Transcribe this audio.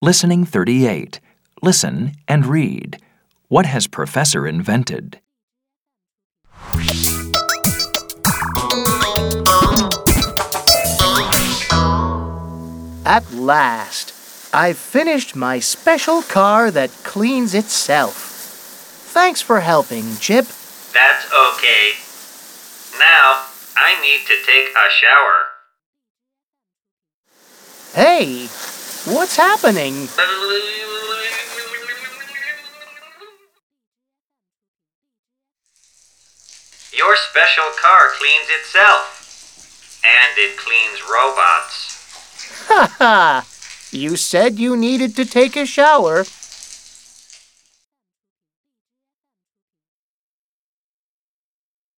Listening 38. Listen and read. What has Professor invented? At last, I've finished my special car that cleans itself. Thanks for helping, Chip. That's okay. Now, I need to take a shower. Hey, what's happening? Your special car cleans itself. And it cleans robots. Ha ha! You said you needed to take a shower,